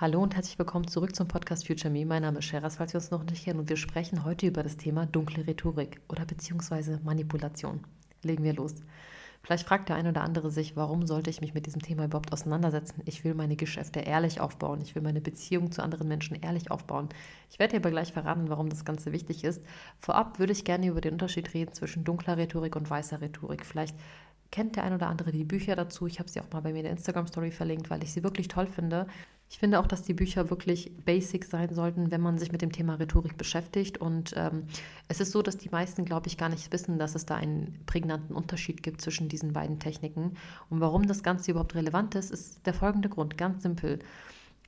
Hallo und herzlich willkommen zurück zum Podcast Future Me. Mein Name ist Sheras, falls wir uns noch nicht kennen und wir sprechen heute über das Thema dunkle Rhetorik oder beziehungsweise Manipulation. Legen wir los. Vielleicht fragt der ein oder andere sich, warum sollte ich mich mit diesem Thema überhaupt auseinandersetzen? Ich will meine Geschäfte ehrlich aufbauen. Ich will meine Beziehung zu anderen Menschen ehrlich aufbauen. Ich werde dir aber gleich verraten, warum das Ganze wichtig ist. Vorab würde ich gerne über den Unterschied reden zwischen dunkler Rhetorik und weißer Rhetorik. Vielleicht kennt der ein oder andere die Bücher dazu. Ich habe sie auch mal bei mir in der Instagram-Story verlinkt, weil ich sie wirklich toll finde. Ich finde auch, dass die Bücher wirklich basic sein sollten, wenn man sich mit dem Thema Rhetorik beschäftigt. Und ähm, es ist so, dass die meisten, glaube ich, gar nicht wissen, dass es da einen prägnanten Unterschied gibt zwischen diesen beiden Techniken. Und warum das Ganze überhaupt relevant ist, ist der folgende Grund, ganz simpel.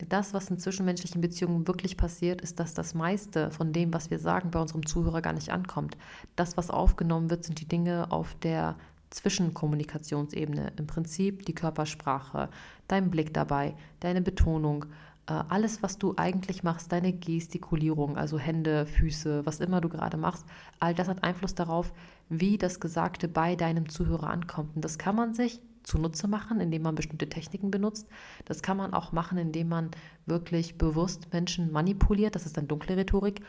Das, was in zwischenmenschlichen Beziehungen wirklich passiert, ist, dass das meiste von dem, was wir sagen, bei unserem Zuhörer gar nicht ankommt. Das, was aufgenommen wird, sind die Dinge auf der Zwischenkommunikationsebene, im Prinzip die Körpersprache, dein Blick dabei, deine Betonung, äh, alles, was du eigentlich machst, deine Gestikulierung, also Hände, Füße, was immer du gerade machst, all das hat Einfluss darauf, wie das Gesagte bei deinem Zuhörer ankommt. Und das kann man sich zunutze machen, indem man bestimmte Techniken benutzt. Das kann man auch machen, indem man wirklich bewusst Menschen manipuliert. Das ist dann dunkle Rhetorik.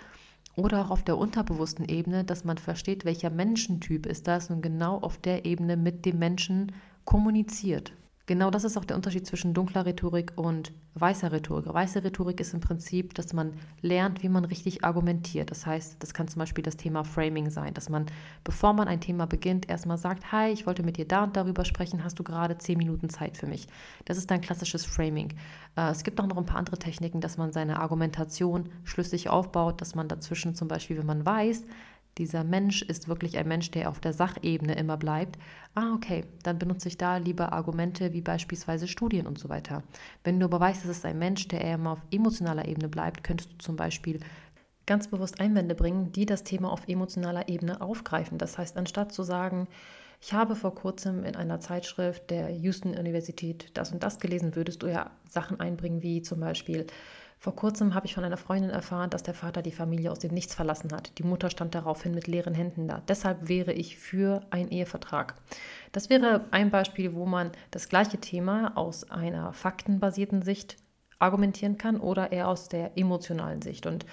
Oder auch auf der unterbewussten Ebene, dass man versteht, welcher Menschentyp ist das und genau auf der Ebene mit dem Menschen kommuniziert. Genau das ist auch der Unterschied zwischen dunkler Rhetorik und weißer Rhetorik. Weiße Rhetorik ist im Prinzip, dass man lernt, wie man richtig argumentiert. Das heißt, das kann zum Beispiel das Thema Framing sein, dass man, bevor man ein Thema beginnt, erstmal sagt, hi, ich wollte mit dir da und darüber sprechen, hast du gerade zehn Minuten Zeit für mich. Das ist ein klassisches Framing. Äh, es gibt auch noch ein paar andere Techniken, dass man seine Argumentation schlüssig aufbaut, dass man dazwischen zum Beispiel, wenn man weiß, dieser Mensch ist wirklich ein Mensch, der auf der Sachebene immer bleibt. Ah, okay, dann benutze ich da lieber Argumente wie beispielsweise Studien und so weiter. Wenn du aber weißt, es ist ein Mensch, der eher immer auf emotionaler Ebene bleibt, könntest du zum Beispiel ganz bewusst Einwände bringen, die das Thema auf emotionaler Ebene aufgreifen. Das heißt, anstatt zu sagen, ich habe vor kurzem in einer Zeitschrift der Houston Universität das und das gelesen, würdest du ja Sachen einbringen wie zum Beispiel, vor kurzem habe ich von einer Freundin erfahren, dass der Vater die Familie aus dem Nichts verlassen hat. Die Mutter stand daraufhin mit leeren Händen da. Deshalb wäre ich für einen Ehevertrag. Das wäre ein Beispiel, wo man das gleiche Thema aus einer faktenbasierten Sicht argumentieren kann oder eher aus der emotionalen Sicht. Und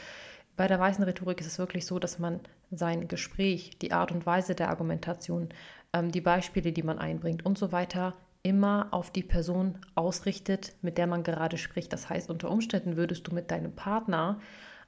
bei der weißen Rhetorik ist es wirklich so, dass man sein Gespräch, die Art und Weise der Argumentation, ähm, die Beispiele, die man einbringt und so weiter immer auf die Person ausrichtet, mit der man gerade spricht. Das heißt, unter Umständen würdest du mit deinem Partner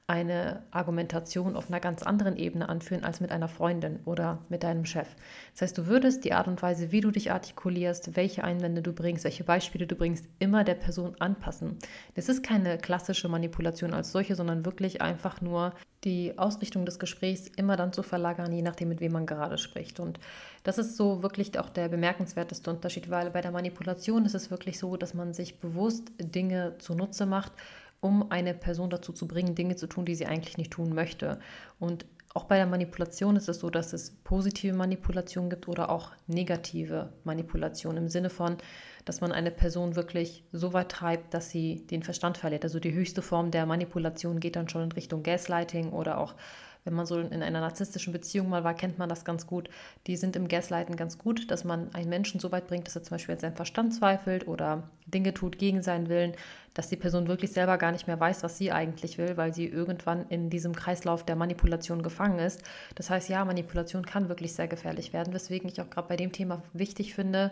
eine Argumentation auf einer ganz anderen Ebene anführen als mit einer Freundin oder mit deinem Chef. Das heißt, du würdest die Art und Weise, wie du dich artikulierst, welche Einwände du bringst, welche Beispiele du bringst, immer der Person anpassen. Das ist keine klassische Manipulation als solche, sondern wirklich einfach nur die Ausrichtung des Gesprächs immer dann zu verlagern, je nachdem, mit wem man gerade spricht. Und das ist so wirklich auch der bemerkenswerteste Unterschied, weil bei der Manipulation ist es wirklich so, dass man sich bewusst Dinge zunutze macht, um eine Person dazu zu bringen, Dinge zu tun, die sie eigentlich nicht tun möchte. Und auch bei der Manipulation ist es so, dass es positive Manipulation gibt oder auch negative Manipulation im Sinne von, dass man eine Person wirklich so weit treibt, dass sie den Verstand verliert. Also die höchste Form der Manipulation geht dann schon in Richtung Gaslighting oder auch wenn man so in einer narzisstischen Beziehung mal war, kennt man das ganz gut. Die sind im Gaslighten ganz gut, dass man einen Menschen so weit bringt, dass er zum Beispiel an seinem Verstand zweifelt oder Dinge tut gegen seinen Willen, dass die Person wirklich selber gar nicht mehr weiß, was sie eigentlich will, weil sie irgendwann in diesem Kreislauf der Manipulation gefangen ist. Das heißt, ja, Manipulation kann wirklich sehr gefährlich werden, weswegen ich auch gerade bei dem Thema wichtig finde,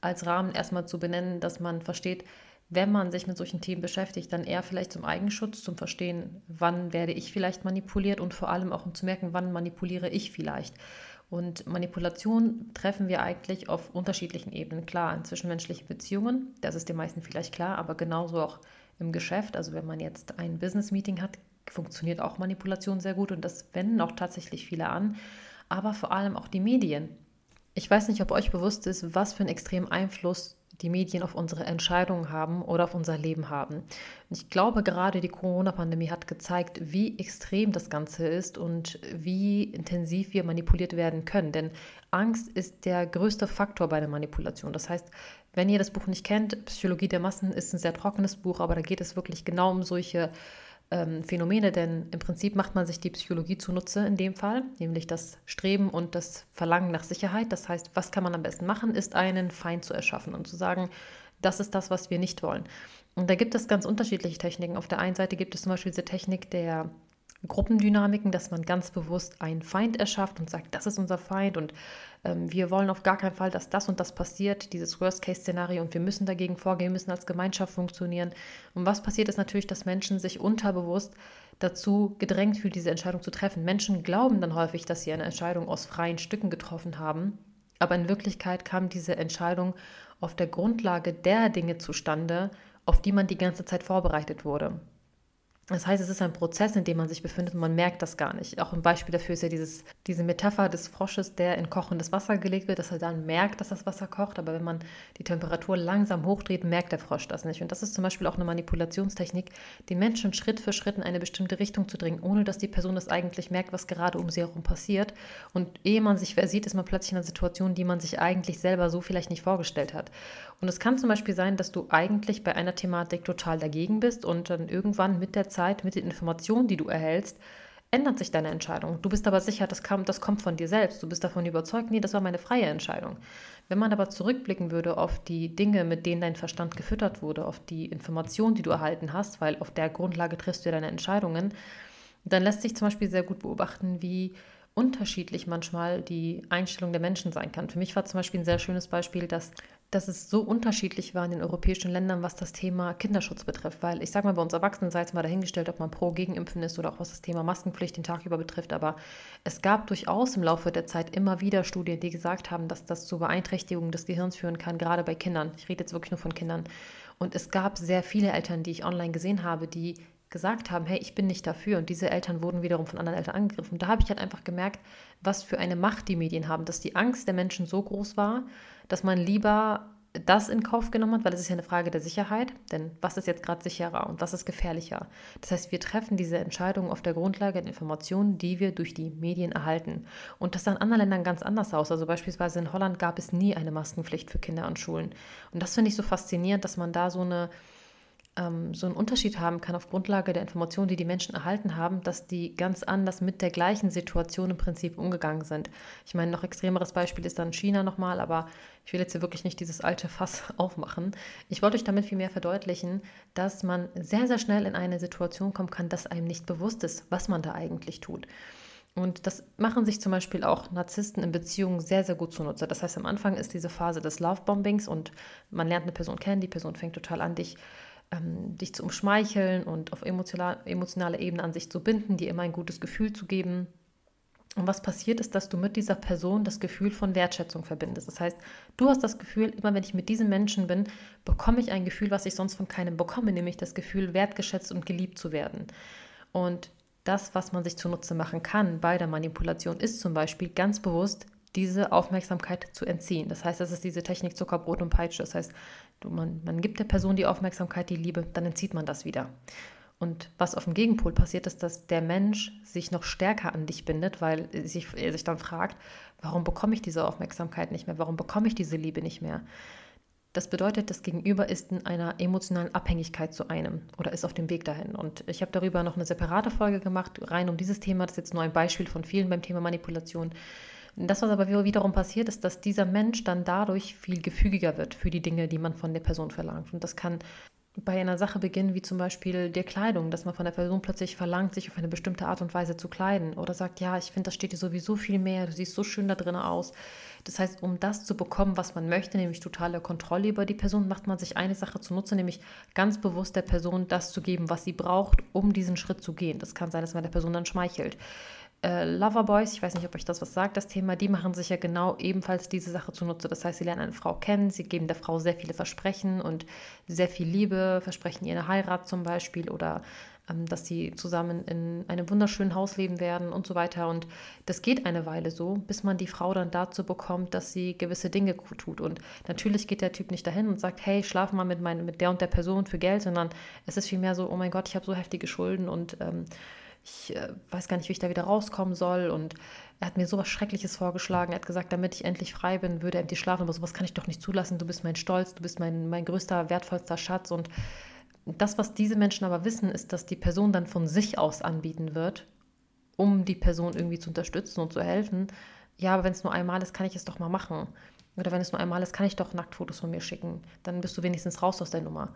als Rahmen erstmal zu benennen, dass man versteht, wenn man sich mit solchen Themen beschäftigt, dann eher vielleicht zum Eigenschutz, zum Verstehen, wann werde ich vielleicht manipuliert und vor allem auch um zu merken, wann manipuliere ich vielleicht. Und Manipulation treffen wir eigentlich auf unterschiedlichen Ebenen. Klar, in zwischenmenschlichen Beziehungen, das ist den meisten vielleicht klar, aber genauso auch im Geschäft. Also wenn man jetzt ein Business-Meeting hat, funktioniert auch Manipulation sehr gut und das wenden auch tatsächlich viele an. Aber vor allem auch die Medien. Ich weiß nicht, ob euch bewusst ist, was für einen extremen Einfluss die Medien auf unsere Entscheidungen haben oder auf unser Leben haben. ich glaube, gerade die Corona-Pandemie hat gezeigt, wie extrem das Ganze ist und wie intensiv wir manipuliert werden können. Denn Angst ist der größte Faktor bei der Manipulation. Das heißt, wenn ihr das Buch nicht kennt, Psychologie der Massen ist ein sehr trockenes Buch, aber da geht es wirklich genau um solche ähm, Phänomene, denn im Prinzip macht man sich die Psychologie zunutze in dem Fall, nämlich das Streben und das Verlangen nach Sicherheit. Das heißt, was kann man am besten machen, ist einen Feind zu erschaffen und zu sagen, das ist das, was wir nicht wollen. Und da gibt es ganz unterschiedliche Techniken. Auf der einen Seite gibt es zum Beispiel diese Technik der Gruppendynamiken, dass man ganz bewusst einen Feind erschafft und sagt, das ist unser Feind und ähm, wir wollen auf gar keinen Fall, dass das und das passiert, dieses Worst-Case-Szenario und wir müssen dagegen vorgehen, müssen als Gemeinschaft funktionieren. Und was passiert ist natürlich, dass Menschen sich unterbewusst dazu gedrängt fühlen, diese Entscheidung zu treffen. Menschen glauben dann häufig, dass sie eine Entscheidung aus freien Stücken getroffen haben, aber in Wirklichkeit kam diese Entscheidung auf der Grundlage der Dinge zustande, auf die man die ganze Zeit vorbereitet wurde. Das heißt, es ist ein Prozess, in dem man sich befindet und man merkt das gar nicht. Auch ein Beispiel dafür ist ja dieses, diese Metapher des Frosches, der in kochendes Wasser gelegt wird, dass er dann merkt, dass das Wasser kocht. Aber wenn man die Temperatur langsam hochdreht, merkt der Frosch das nicht. Und das ist zum Beispiel auch eine Manipulationstechnik, den Menschen Schritt für Schritt in eine bestimmte Richtung zu dringen, ohne dass die Person das eigentlich merkt, was gerade um sie herum passiert. Und ehe man sich versieht, ist man plötzlich in einer Situation, die man sich eigentlich selber so vielleicht nicht vorgestellt hat. Und es kann zum Beispiel sein, dass du eigentlich bei einer Thematik total dagegen bist und dann irgendwann mit der Zeit, mit den Informationen, die du erhältst, ändert sich deine Entscheidung. Du bist aber sicher, das, kam, das kommt von dir selbst. Du bist davon überzeugt, nee, das war meine freie Entscheidung. Wenn man aber zurückblicken würde auf die Dinge, mit denen dein Verstand gefüttert wurde, auf die Informationen, die du erhalten hast, weil auf der Grundlage triffst du deine Entscheidungen, dann lässt sich zum Beispiel sehr gut beobachten, wie unterschiedlich manchmal die Einstellung der Menschen sein kann. Für mich war zum Beispiel ein sehr schönes Beispiel, dass dass es so unterschiedlich war in den europäischen Ländern, was das Thema Kinderschutz betrifft. Weil ich sage mal, bei uns Erwachsenen sei es mal dahingestellt, ob man pro Gegenimpfen ist oder auch was das Thema Maskenpflicht den Tag über betrifft. Aber es gab durchaus im Laufe der Zeit immer wieder Studien, die gesagt haben, dass das zu Beeinträchtigungen des Gehirns führen kann, gerade bei Kindern. Ich rede jetzt wirklich nur von Kindern. Und es gab sehr viele Eltern, die ich online gesehen habe, die gesagt haben, hey, ich bin nicht dafür. Und diese Eltern wurden wiederum von anderen Eltern angegriffen. Da habe ich halt einfach gemerkt, was für eine Macht die Medien haben, dass die Angst der Menschen so groß war, dass man lieber das in Kauf genommen hat, weil es ist ja eine Frage der Sicherheit. Denn was ist jetzt gerade sicherer und was ist gefährlicher? Das heißt, wir treffen diese Entscheidungen auf der Grundlage der Informationen, die wir durch die Medien erhalten. Und das sah in anderen Ländern ganz anders aus. Also beispielsweise in Holland gab es nie eine Maskenpflicht für Kinder an Schulen. Und das finde ich so faszinierend, dass man da so eine ähm, so einen Unterschied haben kann auf Grundlage der Informationen, die die Menschen erhalten haben, dass die ganz anders mit der gleichen Situation im Prinzip umgegangen sind. Ich meine, noch extremeres Beispiel ist dann China nochmal, aber ich will jetzt hier wirklich nicht dieses alte Fass aufmachen. Ich wollte euch damit vielmehr verdeutlichen, dass man sehr, sehr schnell in eine Situation kommen kann, dass einem nicht bewusst ist, was man da eigentlich tut. Und das machen sich zum Beispiel auch Narzissten in Beziehungen sehr, sehr gut zunutze. Das heißt, am Anfang ist diese Phase des Lovebombings und man lernt eine Person kennen, die Person fängt total an, dich ähm, dich zu umschmeicheln und auf emotionaler emotionale Ebene an sich zu binden, dir immer ein gutes Gefühl zu geben. Und was passiert ist, dass du mit dieser Person das Gefühl von Wertschätzung verbindest. Das heißt, du hast das Gefühl, immer wenn ich mit diesem Menschen bin, bekomme ich ein Gefühl, was ich sonst von keinem bekomme, nämlich das Gefühl, wertgeschätzt und geliebt zu werden. Und das, was man sich zunutze machen kann bei der Manipulation, ist zum Beispiel ganz bewusst diese Aufmerksamkeit zu entziehen. Das heißt, das ist diese Technik Zuckerbrot und Peitsche. Das heißt, du, man, man gibt der Person die Aufmerksamkeit, die Liebe, dann entzieht man das wieder. Und was auf dem Gegenpol passiert, ist, dass der Mensch sich noch stärker an dich bindet, weil sich, er sich dann fragt, warum bekomme ich diese Aufmerksamkeit nicht mehr? Warum bekomme ich diese Liebe nicht mehr? Das bedeutet, das Gegenüber ist in einer emotionalen Abhängigkeit zu einem oder ist auf dem Weg dahin. Und ich habe darüber noch eine separate Folge gemacht, rein um dieses Thema. Das ist jetzt nur ein Beispiel von vielen beim Thema Manipulation. Das, was aber wiederum passiert, ist, dass dieser Mensch dann dadurch viel gefügiger wird für die Dinge, die man von der Person verlangt. Und das kann bei einer Sache beginnen, wie zum Beispiel der Kleidung, dass man von der Person plötzlich verlangt, sich auf eine bestimmte Art und Weise zu kleiden oder sagt, ja, ich finde, das steht dir sowieso viel mehr, du siehst so schön da drin aus. Das heißt, um das zu bekommen, was man möchte, nämlich totale Kontrolle über die Person, macht man sich eine Sache zunutze, nämlich ganz bewusst der Person das zu geben, was sie braucht, um diesen Schritt zu gehen. Das kann sein, dass man der Person dann schmeichelt äh, Loverboys, ich weiß nicht, ob euch das was sagt, das Thema, die machen sich ja genau ebenfalls diese Sache zunutze. Das heißt, sie lernen eine Frau kennen, sie geben der Frau sehr viele Versprechen und sehr viel Liebe, versprechen ihr eine Heirat zum Beispiel oder ähm, dass sie zusammen in einem wunderschönen Haus leben werden und so weiter. Und das geht eine Weile so, bis man die Frau dann dazu bekommt, dass sie gewisse Dinge tut. Und natürlich geht der Typ nicht dahin und sagt, hey, schlaf mal mit, mein, mit der und der Person für Geld, sondern es ist vielmehr so, oh mein Gott, ich habe so heftige Schulden und ähm, ich äh, weiß gar nicht, wie ich da wieder rauskommen soll. Und er hat mir sowas Schreckliches vorgeschlagen. Er hat gesagt, damit ich endlich frei bin, würde er dir schlafen. Aber sowas kann ich doch nicht zulassen. Du bist mein Stolz, du bist mein, mein größter, wertvollster Schatz. Und Das, was diese Menschen aber wissen, ist, dass die Person dann von sich aus anbieten wird, um die Person irgendwie zu unterstützen und zu helfen. Ja, aber wenn es nur einmal ist, kann ich es doch mal machen. Oder wenn es nur einmal ist, kann ich doch Nacktfotos von mir schicken. Dann bist du wenigstens raus aus der Nummer.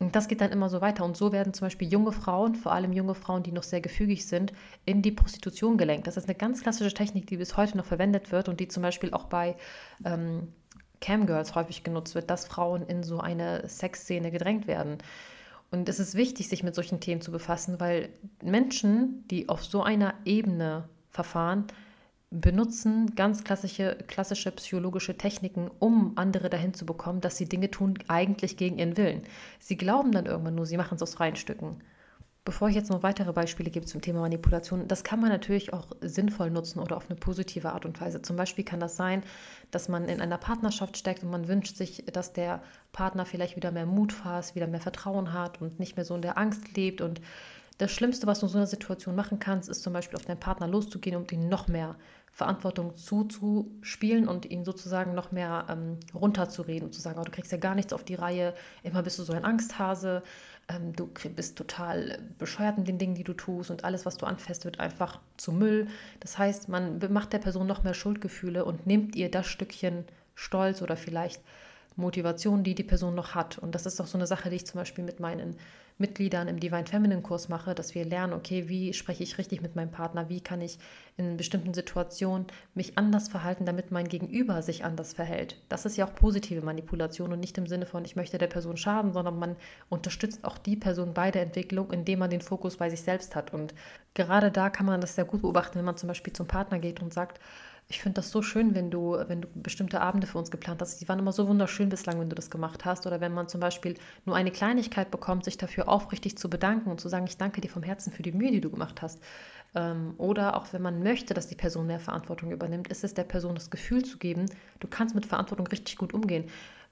Und das geht dann immer so weiter. Und so werden zum Beispiel junge Frauen, vor allem junge Frauen, die noch sehr gefügig sind, in die Prostitution gelenkt. Das ist eine ganz klassische Technik, die bis heute noch verwendet wird und die zum Beispiel auch bei ähm, Camgirls häufig genutzt wird, dass Frauen in so eine Sexszene gedrängt werden. Und es ist wichtig, sich mit solchen Themen zu befassen, weil Menschen, die auf so einer Ebene verfahren, benutzen ganz klassische, klassische psychologische Techniken, um andere dahin zu bekommen, dass sie Dinge tun, eigentlich gegen ihren Willen. Sie glauben dann irgendwann nur, sie machen es aus freien Stücken. Bevor ich jetzt noch weitere Beispiele gebe zum Thema Manipulation, das kann man natürlich auch sinnvoll nutzen oder auf eine positive Art und Weise. Zum Beispiel kann das sein, dass man in einer Partnerschaft steckt und man wünscht sich, dass der Partner vielleicht wieder mehr Mut fasst, wieder mehr Vertrauen hat und nicht mehr so in der Angst lebt und das Schlimmste, was du in so einer Situation machen kannst, ist zum Beispiel auf deinen Partner loszugehen und ihn noch mehr Verantwortung zuzuspielen und ihn sozusagen noch mehr ähm, runterzureden und zu sagen, oh, du kriegst ja gar nichts auf die Reihe, immer bist du so ein Angsthase, ähm, du bist total bescheuert in den Dingen, die du tust und alles, was du anfasst, wird einfach zu Müll. Das heißt, man macht der Person noch mehr Schuldgefühle und nimmt ihr das Stückchen Stolz oder vielleicht Motivation, die die Person noch hat. Und das ist auch so eine Sache, die ich zum Beispiel mit meinen Mitgliedern im Divine Feminine Kurs mache, dass wir lernen, okay, wie spreche ich richtig mit meinem Partner, wie kann ich in bestimmten Situationen mich anders verhalten, damit mein Gegenüber sich anders verhält. Das ist ja auch positive Manipulation und nicht im Sinne von, ich möchte der Person schaden, sondern man unterstützt auch die Person bei der Entwicklung, indem man den Fokus bei sich selbst hat. Und gerade da kann man das sehr gut beobachten, wenn man zum Beispiel zum Partner geht und sagt, ich finde das so schön, wenn du, wenn du bestimmte Abende für uns geplant hast. Die waren immer so wunderschön bislang, wenn du das gemacht hast. Oder wenn man zum Beispiel nur eine Kleinigkeit bekommt, sich dafür aufrichtig zu bedanken und zu sagen, ich danke dir vom Herzen für die Mühe, die du gemacht hast. Ähm, oder auch wenn man möchte, dass die Person mehr Verantwortung übernimmt, ist es der Person das Gefühl zu geben, du kannst mit Verantwortung richtig gut umgehen.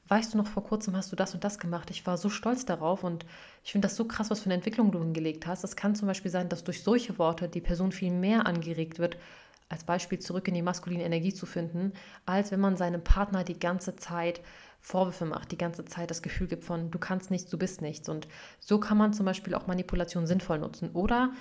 Weißt du noch, vor kurzem hast du das und das gemacht. Ich war so stolz darauf und ich finde das so krass, was für eine Entwicklung du hingelegt hast. Es kann zum Beispiel sein, dass durch solche Worte die Person viel mehr angeregt wird, als Beispiel zurück in die maskuline Energie zu finden, als wenn man seinem Partner die ganze Zeit Vorwürfe macht, die ganze Zeit das Gefühl gibt von, du kannst nichts, du bist nichts. Und so kann man zum Beispiel auch Manipulation sinnvoll nutzen. Oder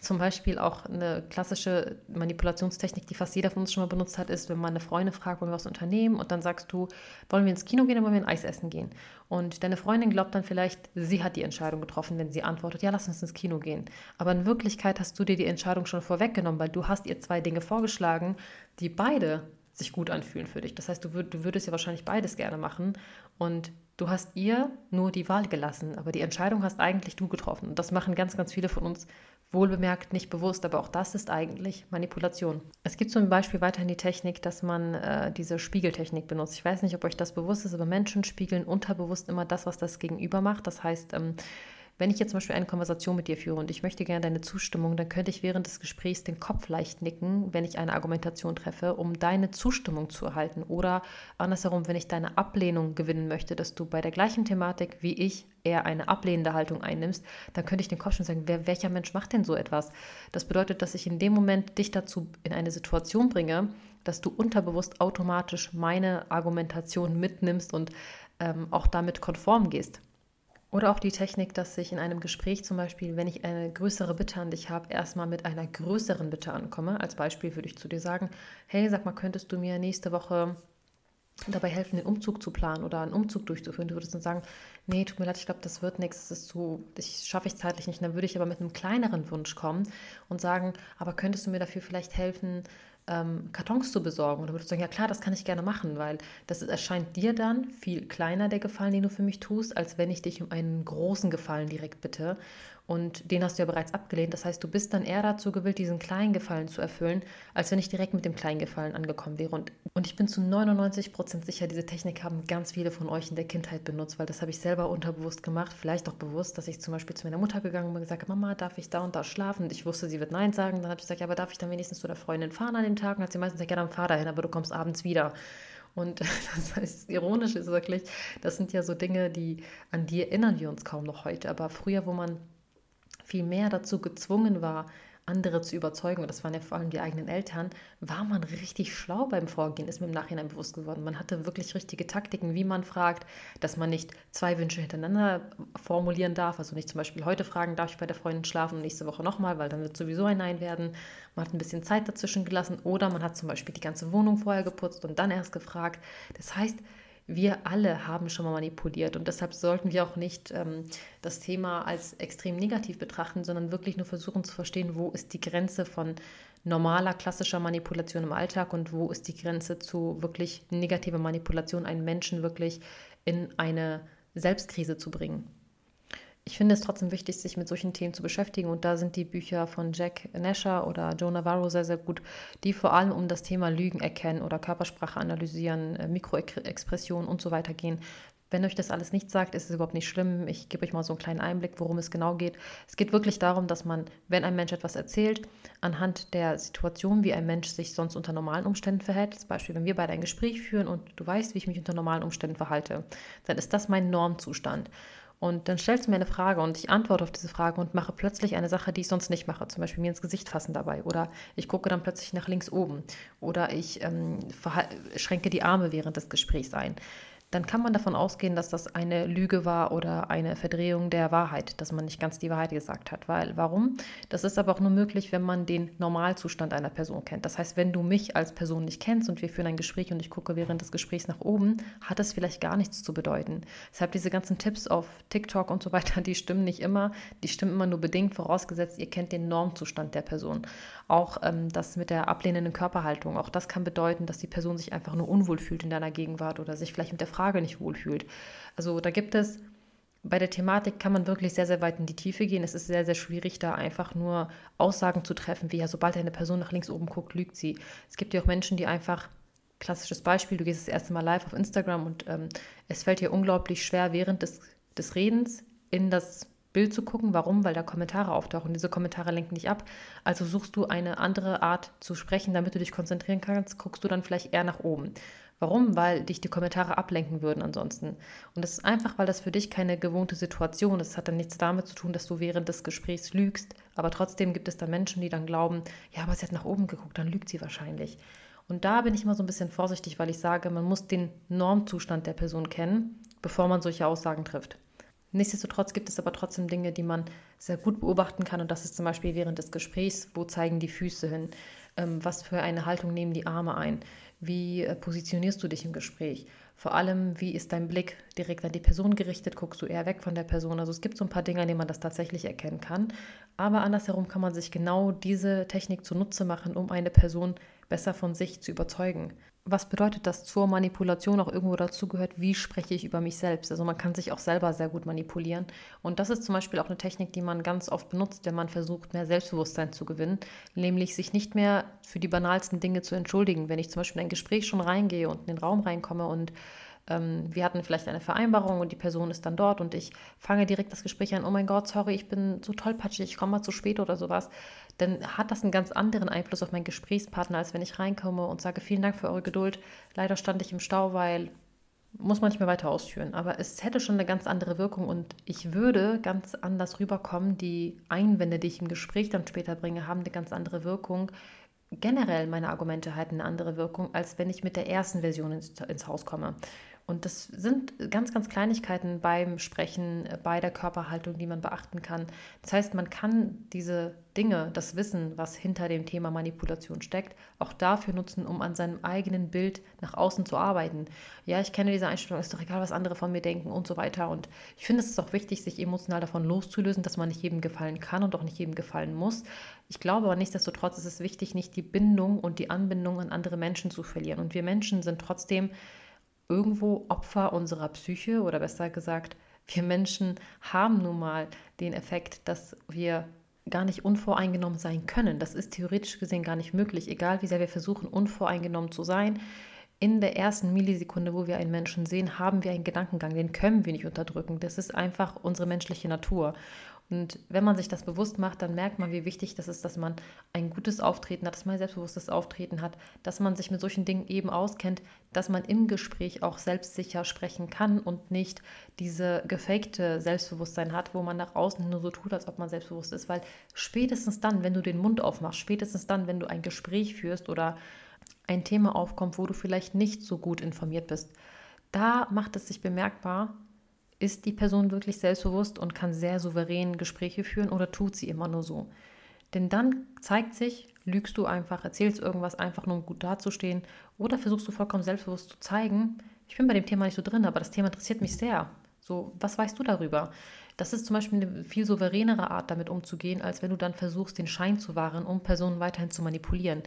zum Beispiel auch eine klassische Manipulationstechnik, die fast jeder von uns schon mal benutzt hat, ist, wenn man eine Freundin fragt, wollen wir was unternehmen und dann sagst du, wollen wir ins Kino gehen oder wollen wir ein Eis essen gehen? Und deine Freundin glaubt dann vielleicht, sie hat die Entscheidung getroffen, wenn sie antwortet, ja, lass uns ins Kino gehen. Aber in Wirklichkeit hast du dir die Entscheidung schon vorweggenommen, weil du hast ihr zwei Dinge vorgeschlagen, die beide sich gut anfühlen für dich. Das heißt, du, würd, du würdest ja wahrscheinlich beides gerne machen und du hast ihr nur die Wahl gelassen, aber die Entscheidung hast eigentlich du getroffen. Und das machen ganz, ganz viele von uns wohlbemerkt nicht bewusst, aber auch das ist eigentlich Manipulation. Es gibt zum Beispiel weiterhin die Technik, dass man äh, diese Spiegeltechnik benutzt. Ich weiß nicht, ob euch das bewusst ist, aber Menschen spiegeln unterbewusst immer das, was das Gegenüber macht. Das heißt, ähm, wenn ich jetzt zum Beispiel eine Konversation mit dir führe und ich möchte gerne deine Zustimmung, dann könnte ich während des Gesprächs den Kopf leicht nicken, wenn ich eine Argumentation treffe, um deine Zustimmung zu erhalten. Oder andersherum, wenn ich deine Ablehnung gewinnen möchte, dass du bei der gleichen Thematik wie ich eher eine ablehnende Haltung einnimmst, dann könnte ich den Kopf schon sagen, wer, welcher Mensch macht denn so etwas? Das bedeutet, dass ich in dem Moment dich dazu in eine Situation bringe, dass du unterbewusst automatisch meine Argumentation mitnimmst und ähm, auch damit konform gehst. Oder auch die Technik, dass ich in einem Gespräch zum Beispiel, wenn ich eine größere Bitte an dich habe, erstmal mit einer größeren Bitte ankomme. Als Beispiel würde ich zu dir sagen, hey, sag mal, könntest du mir nächste Woche dabei helfen, den Umzug zu planen oder einen Umzug durchzuführen. Du würdest dann sagen, nee, tut mir leid, ich glaube, das wird nichts, das ist zu, das schaffe ich zeitlich nicht. Dann würde ich aber mit einem kleineren Wunsch kommen und sagen, aber könntest du mir dafür vielleicht helfen, ähm, Kartons zu besorgen. Und dann würdest du sagen, ja klar, das kann ich gerne machen, weil das erscheint dir dann viel kleiner, der Gefallen, den du für mich tust, als wenn ich dich um einen großen Gefallen direkt bitte. Und den hast du ja bereits abgelehnt. Das heißt, du bist dann eher dazu gewillt, diesen kleinen Gefallen zu erfüllen, als wenn ich direkt mit dem kleinen Gefallen angekommen wäre. Und, und ich bin zu 99 Prozent sicher, diese Technik haben ganz viele von euch in der Kindheit benutzt, weil das habe ich selber unterbewusst gemacht, vielleicht auch bewusst, dass ich zum Beispiel zu meiner Mutter gegangen bin und gesagt habe, Mama, darf ich da und da schlafen? Und ich wusste, sie wird Nein sagen. Dann habe ich gesagt, ja, aber darf ich dann wenigstens zu der Freundin fahren an dem Tag? Und hat sie meistens gesagt, ja, dann fahr dahin, aber du kommst abends wieder. Und das heißt, ironisch ist wirklich, das sind ja so Dinge, die an die erinnern wir uns kaum noch heute. Aber früher, wo man viel mehr dazu gezwungen war, andere zu überzeugen, und das waren ja vor allem die eigenen Eltern, war man richtig schlau beim Vorgehen, ist mir im Nachhinein bewusst geworden. Man hatte wirklich richtige Taktiken, wie man fragt, dass man nicht zwei Wünsche hintereinander formulieren darf. Also nicht zum Beispiel heute fragen, darf ich bei der Freundin schlafen und nächste Woche nochmal, weil dann wird sowieso ein Nein werden. Man hat ein bisschen Zeit dazwischen gelassen oder man hat zum Beispiel die ganze Wohnung vorher geputzt und dann erst gefragt. Das heißt, wir alle haben schon mal manipuliert. Und deshalb sollten wir auch nicht ähm, das Thema als extrem negativ betrachten, sondern wirklich nur versuchen zu verstehen, wo ist die Grenze von normaler, klassischer Manipulation im Alltag und wo ist die Grenze zu wirklich negativer Manipulation, einen Menschen wirklich in eine Selbstkrise zu bringen ich finde es trotzdem wichtig, sich mit solchen Themen zu beschäftigen. Und da sind die Bücher von Jack Nasher oder Joe Navarro sehr, sehr gut, die vor allem um das Thema Lügen erkennen oder Körpersprache analysieren, äh, Mikroexpressionen und so weiter gehen. Wenn euch das alles nicht sagt, ist es überhaupt nicht schlimm. Ich gebe euch mal so einen kleinen Einblick, worum es genau geht. Es geht wirklich darum, dass man, wenn ein Mensch etwas erzählt, anhand der Situation, wie ein Mensch sich sonst unter normalen Umständen verhält, zum Beispiel, wenn wir beide ein Gespräch führen und du weißt, wie ich mich unter normalen Umständen verhalte, dann ist das mein Normzustand. Und dann stellst du mir eine Frage und ich antworte auf diese Frage und mache plötzlich eine Sache, die ich sonst nicht mache. Zum Beispiel mir ins Gesicht fassen dabei. Oder ich gucke dann plötzlich nach links oben. Oder ich ähm, schränke die Arme während des Gesprächs ein dann kann man davon ausgehen, dass das eine Lüge war oder eine Verdrehung der Wahrheit, dass man nicht ganz die Wahrheit gesagt hat. Weil, warum? Das ist aber auch nur möglich, wenn man den Normalzustand einer Person kennt. Das heißt, wenn du mich als Person nicht kennst und wir führen ein Gespräch und ich gucke während des Gesprächs nach oben, hat es vielleicht gar nichts zu bedeuten. Deshalb diese ganzen Tipps auf TikTok und so weiter, die stimmen nicht immer. Die stimmen immer nur bedingt, vorausgesetzt, ihr kennt den Normzustand der Person. Auch ähm, das mit der ablehnenden Körperhaltung, auch das kann bedeuten, dass die Person sich einfach nur unwohl fühlt in deiner Gegenwart oder sich vielleicht mit der Frage nicht wohlfühlt. Also da gibt es, bei der Thematik kann man wirklich sehr, sehr weit in die Tiefe gehen. Es ist sehr, sehr schwierig, da einfach nur Aussagen zu treffen, wie ja, sobald eine Person nach links oben guckt, lügt sie. Es gibt ja auch Menschen, die einfach klassisches Beispiel, du gehst das erste Mal live auf Instagram und ähm, es fällt dir unglaublich schwer, während des, des Redens in das Bild zu gucken. Warum? Weil da Kommentare auftauchen. Diese Kommentare lenken dich ab. Also suchst du eine andere Art zu sprechen, damit du dich konzentrieren kannst, guckst du dann vielleicht eher nach oben. Warum? Weil dich die Kommentare ablenken würden ansonsten. Und das ist einfach, weil das für dich keine gewohnte Situation ist. Es hat dann nichts damit zu tun, dass du während des Gesprächs lügst. Aber trotzdem gibt es da Menschen, die dann glauben, ja, aber sie hat nach oben geguckt, dann lügt sie wahrscheinlich. Und da bin ich immer so ein bisschen vorsichtig, weil ich sage, man muss den Normzustand der Person kennen, bevor man solche Aussagen trifft. Nichtsdestotrotz gibt es aber trotzdem Dinge, die man sehr gut beobachten kann. Und das ist zum Beispiel während des Gesprächs, wo zeigen die Füße hin, ähm, was für eine Haltung nehmen die Arme ein, wie äh, positionierst du dich im Gespräch? Vor allem, wie ist dein Blick direkt an die Person gerichtet? Guckst du eher weg von der Person? Also es gibt so ein paar Dinge, an denen man das tatsächlich erkennen kann. Aber andersherum kann man sich genau diese Technik zunutze machen, um eine Person besser von sich zu überzeugen was bedeutet das zur Manipulation auch irgendwo dazu gehört, wie spreche ich über mich selbst. Also man kann sich auch selber sehr gut manipulieren. Und das ist zum Beispiel auch eine Technik, die man ganz oft benutzt, wenn man versucht, mehr Selbstbewusstsein zu gewinnen, nämlich sich nicht mehr für die banalsten Dinge zu entschuldigen. Wenn ich zum Beispiel in ein Gespräch schon reingehe und in den Raum reinkomme und ähm, wir hatten vielleicht eine Vereinbarung und die Person ist dann dort und ich fange direkt das Gespräch an, oh mein Gott, sorry, ich bin so tollpatschig, ich komme mal zu spät oder sowas, dann hat das einen ganz anderen Einfluss auf meinen Gesprächspartner, als wenn ich reinkomme und sage, vielen Dank für eure Geduld. Leider stand ich im Stau, weil muss man nicht mehr weiter ausführen. Aber es hätte schon eine ganz andere Wirkung und ich würde ganz anders rüberkommen. Die Einwände, die ich im Gespräch dann später bringe, haben eine ganz andere Wirkung. Generell meine Argumente halten eine andere Wirkung, als wenn ich mit der ersten Version ins, ins Haus komme. Und das sind ganz, ganz Kleinigkeiten beim Sprechen, äh, bei der Körperhaltung, die man beachten kann. Das heißt, man kann diese Dinge, das Wissen, was hinter dem Thema Manipulation steckt, auch dafür nutzen, um an seinem eigenen Bild nach außen zu arbeiten. Ja, ich kenne diese Einstellung, ist doch egal, was andere von mir denken und so weiter. Und ich finde, es ist auch wichtig, sich emotional davon loszulösen, dass man nicht jedem gefallen kann und auch nicht jedem gefallen muss. Ich glaube aber nichtsdestotrotz ist es wichtig, nicht die Bindung und die Anbindung an andere Menschen zu verlieren. Und wir Menschen sind trotzdem irgendwo Opfer unserer Psyche oder besser gesagt, wir Menschen haben nun mal den Effekt, dass wir gar nicht unvoreingenommen sein können. Das ist theoretisch gesehen gar nicht möglich, egal wie sehr wir versuchen, unvoreingenommen zu sein. In der ersten Millisekunde, wo wir einen Menschen sehen, haben wir einen Gedankengang, den können wir nicht unterdrücken. Das ist einfach unsere menschliche Natur. Und wenn man sich das bewusst macht, dann merkt man, wie wichtig das ist, dass man ein gutes Auftreten hat, dass man ein selbstbewusstes Auftreten hat, dass man sich mit solchen Dingen eben auskennt, dass man im Gespräch auch selbstsicher sprechen kann und nicht diese gefakte Selbstbewusstsein hat, wo man nach außen nur so tut, als ob man selbstbewusst ist. Weil spätestens dann, wenn du den Mund aufmachst, spätestens dann, wenn du ein Gespräch führst oder ein Thema aufkommt, wo du vielleicht nicht so gut informiert bist, da macht es sich bemerkbar, ist die Person wirklich selbstbewusst und kann sehr souverän Gespräche führen oder tut sie immer nur so? Denn dann zeigt sich, lügst du einfach, erzählst irgendwas einfach nur, um gut dazustehen oder versuchst du vollkommen selbstbewusst zu zeigen, ich bin bei dem Thema nicht so drin, aber das Thema interessiert mich sehr. So, was weißt du darüber? Das ist zum Beispiel eine viel souveränere Art, damit umzugehen, als wenn du dann versuchst, den Schein zu wahren, um Personen weiterhin zu manipulieren.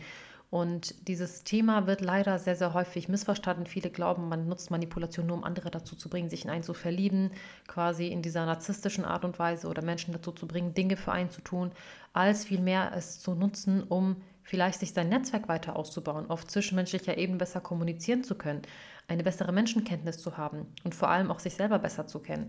Und dieses Thema wird leider sehr, sehr häufig missverstanden. Viele glauben, man nutzt Manipulation nur, um andere dazu zu bringen, sich in einen zu verlieben, quasi in dieser narzisstischen Art und Weise oder Menschen dazu zu bringen, Dinge für einen zu tun, als vielmehr es zu nutzen, um vielleicht sich sein Netzwerk weiter auszubauen, auf zwischenmenschlicher Ebene besser kommunizieren zu können, eine bessere Menschenkenntnis zu haben und vor allem auch sich selber besser zu kennen.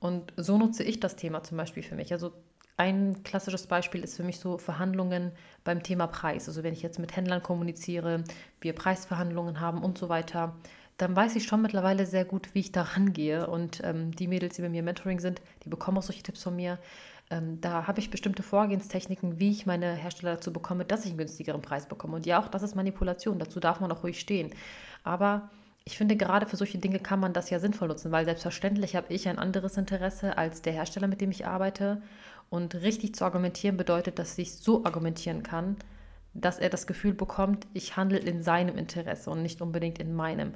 Und so nutze ich das Thema zum Beispiel für mich. Also ein klassisches Beispiel ist für mich so Verhandlungen beim Thema Preis. Also wenn ich jetzt mit Händlern kommuniziere, wir Preisverhandlungen haben und so weiter, dann weiß ich schon mittlerweile sehr gut, wie ich da rangehe. Und ähm, die Mädels, die bei mir Mentoring sind, die bekommen auch solche Tipps von mir. Ähm, da habe ich bestimmte Vorgehenstechniken, wie ich meine Hersteller dazu bekomme, dass ich einen günstigeren Preis bekomme. Und ja, auch das ist Manipulation. Dazu darf man auch ruhig stehen. Aber ich finde, gerade für solche Dinge kann man das ja sinnvoll nutzen, weil selbstverständlich habe ich ein anderes Interesse als der Hersteller, mit dem ich arbeite. Und richtig zu argumentieren bedeutet, dass ich so argumentieren kann, dass er das Gefühl bekommt, ich handle in seinem Interesse und nicht unbedingt in meinem.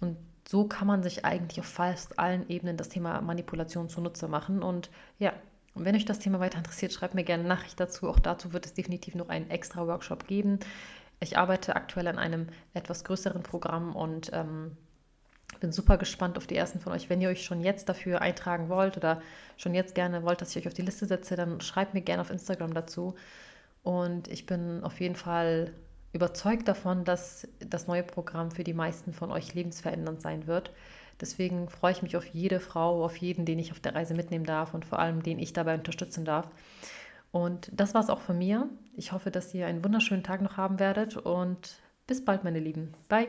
Und so kann man sich eigentlich auf fast allen Ebenen das Thema Manipulation zunutze machen. Und ja, und wenn euch das Thema weiter interessiert, schreibt mir gerne Nachricht dazu. Auch dazu wird es definitiv noch einen extra Workshop geben. Ich arbeite aktuell an einem etwas größeren Programm und ähm, bin super gespannt auf die ersten von euch. Wenn ihr euch schon jetzt dafür eintragen wollt oder schon jetzt gerne wollt, dass ich euch auf die Liste setze, dann schreibt mir gerne auf Instagram dazu. Und ich bin auf jeden Fall überzeugt davon, dass das neue Programm für die meisten von euch lebensverändernd sein wird. Deswegen freue ich mich auf jede Frau, auf jeden, den ich auf der Reise mitnehmen darf und vor allem, den ich dabei unterstützen darf. Und das war es auch von mir. Ich hoffe, dass ihr einen wunderschönen Tag noch haben werdet und bis bald, meine Lieben. Bye.